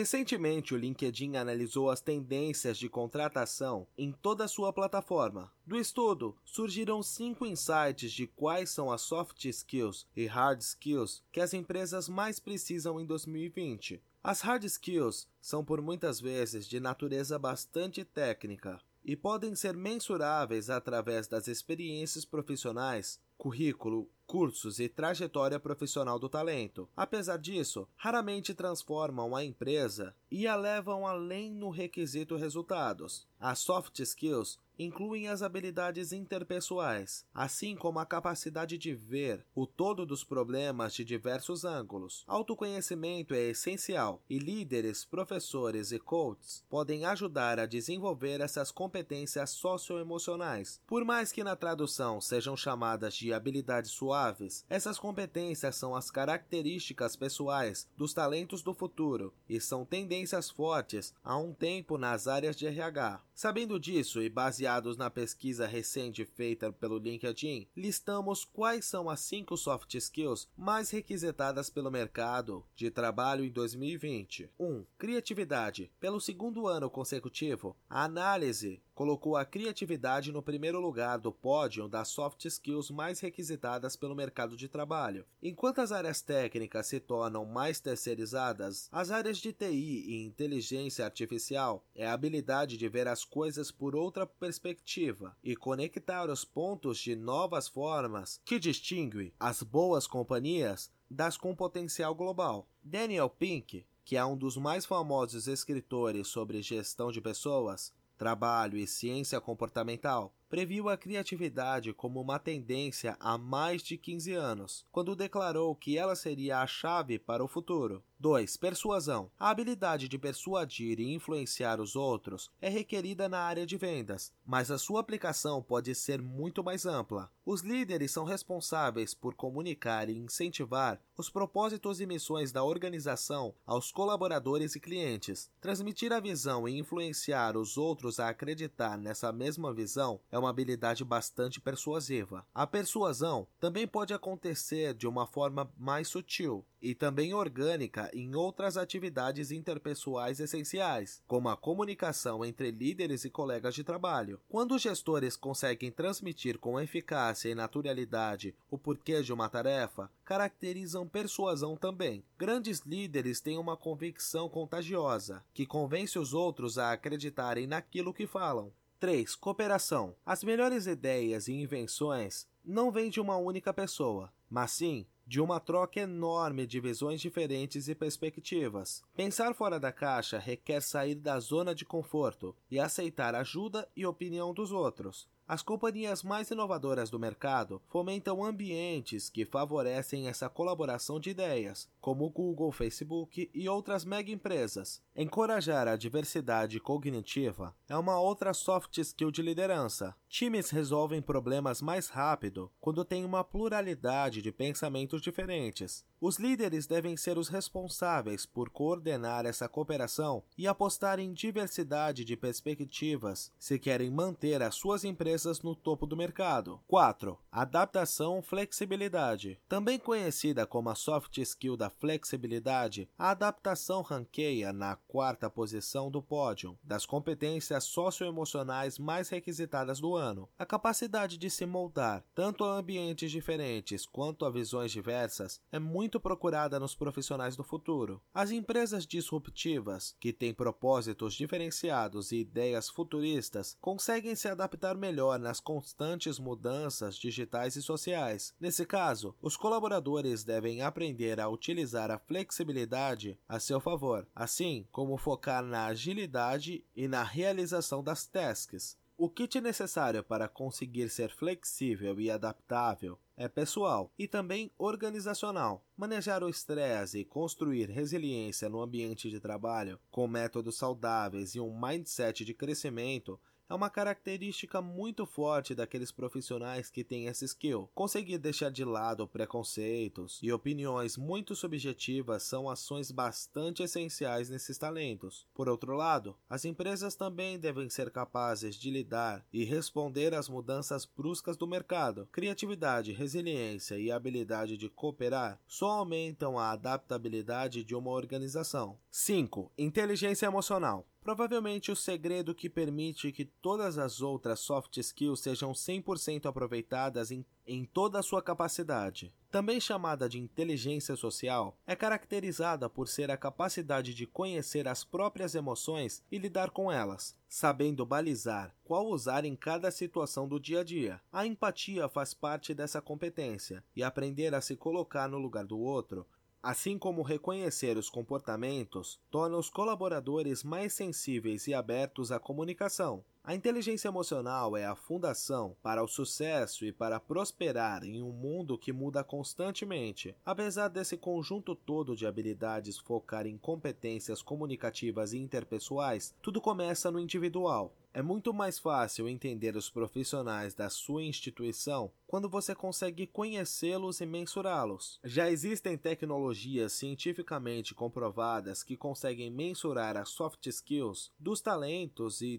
Recentemente, o LinkedIn analisou as tendências de contratação em toda a sua plataforma. Do estudo, surgiram cinco insights de quais são as soft skills e hard skills que as empresas mais precisam em 2020. As hard skills são por muitas vezes de natureza bastante técnica e podem ser mensuráveis através das experiências profissionais, currículo, cursos e trajetória profissional do talento. Apesar disso, raramente transformam a empresa e a levam além no requisito resultados. As soft skills incluem as habilidades interpessoais, assim como a capacidade de ver o todo dos problemas de diversos ângulos. Autoconhecimento é essencial e líderes, professores e coaches podem ajudar a desenvolver essas competências socioemocionais. Por mais que na tradução sejam chamadas de habilidades suaves, essas competências são as características pessoais dos talentos do futuro e são tendências fortes há um tempo nas áreas de RH. Sabendo disso e baseados na pesquisa recente feita pelo LinkedIn, listamos quais são as cinco soft skills mais requisitadas pelo mercado de trabalho em 2020. 1. Um, criatividade. Pelo segundo ano consecutivo, a análise colocou a criatividade no primeiro lugar do pódio das soft skills mais requisitadas pelo mercado de trabalho. Enquanto as áreas técnicas se tornam mais terceirizadas, as áreas de TI e inteligência artificial é a habilidade de ver as coisas por outra perspectiva e conectar os pontos de novas formas que distingue as boas companhias das com potencial global. Daniel Pink, que é um dos mais famosos escritores sobre gestão de pessoas, trabalho e ciência comportamental, previu a criatividade como uma tendência há mais de 15 anos, quando declarou que ela seria a chave para o futuro. 2. Persuasão. A habilidade de persuadir e influenciar os outros é requerida na área de vendas, mas a sua aplicação pode ser muito mais ampla. Os líderes são responsáveis por comunicar e incentivar os propósitos e missões da organização aos colaboradores e clientes. Transmitir a visão e influenciar os outros a acreditar nessa mesma visão é uma habilidade bastante persuasiva. A persuasão também pode acontecer de uma forma mais sutil, e também orgânica em outras atividades interpessoais essenciais, como a comunicação entre líderes e colegas de trabalho. Quando os gestores conseguem transmitir com eficácia e naturalidade o porquê de uma tarefa, caracterizam persuasão também. Grandes líderes têm uma convicção contagiosa, que convence os outros a acreditarem naquilo que falam. 3. Cooperação. As melhores ideias e invenções não vêm de uma única pessoa, mas sim de uma troca enorme de visões diferentes e perspectivas. Pensar fora da caixa requer sair da zona de conforto e aceitar ajuda e opinião dos outros. As companhias mais inovadoras do mercado fomentam ambientes que favorecem essa colaboração de ideias, como Google, Facebook e outras mega empresas. Encorajar a diversidade cognitiva é uma outra soft skill de liderança. Times resolvem problemas mais rápido quando têm uma pluralidade de pensamentos diferentes. Os líderes devem ser os responsáveis por coordenar essa cooperação e apostar em diversidade de perspectivas se querem manter as suas empresas no topo do mercado. 4. Adaptação flexibilidade. Também conhecida como a soft skill da flexibilidade, a adaptação ranqueia na quarta posição do pódio das competências socioemocionais mais requisitadas do ano. A capacidade de se moldar tanto a ambientes diferentes quanto a visões diversas é muito muito procurada nos profissionais do futuro. As empresas disruptivas, que têm propósitos diferenciados e ideias futuristas, conseguem se adaptar melhor nas constantes mudanças digitais e sociais. Nesse caso, os colaboradores devem aprender a utilizar a flexibilidade a seu favor, assim como focar na agilidade e na realização das tasks. O kit necessário para conseguir ser flexível e adaptável é pessoal e também organizacional. Manejar o estresse e construir resiliência no ambiente de trabalho com métodos saudáveis e um mindset de crescimento é uma característica muito forte daqueles profissionais que têm essa skill. Conseguir deixar de lado preconceitos e opiniões muito subjetivas são ações bastante essenciais nesses talentos. Por outro lado, as empresas também devem ser capazes de lidar e responder às mudanças bruscas do mercado. Criatividade, resiliência e habilidade de cooperar só aumentam a adaptabilidade de uma organização. 5. Inteligência emocional. Provavelmente o segredo que permite que todas as outras soft skills sejam 100% aproveitadas em, em toda a sua capacidade. Também chamada de inteligência social, é caracterizada por ser a capacidade de conhecer as próprias emoções e lidar com elas, sabendo balizar qual usar em cada situação do dia a dia. A empatia faz parte dessa competência e aprender a se colocar no lugar do outro assim como reconhecer os comportamentos, torna os colaboradores mais sensíveis e abertos à comunicação. A inteligência emocional é a fundação para o sucesso e para prosperar em um mundo que muda constantemente. Apesar desse conjunto todo de habilidades focar em competências comunicativas e interpessoais, tudo começa no individual. É muito mais fácil entender os profissionais da sua instituição quando você consegue conhecê-los e mensurá-los. Já existem tecnologias cientificamente comprovadas que conseguem mensurar as soft skills dos talentos e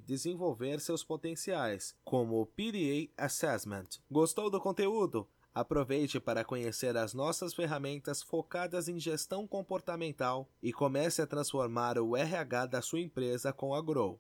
seus potenciais, como o PDA Assessment. Gostou do conteúdo? Aproveite para conhecer as nossas ferramentas focadas em gestão comportamental e comece a transformar o RH da sua empresa com a Grow.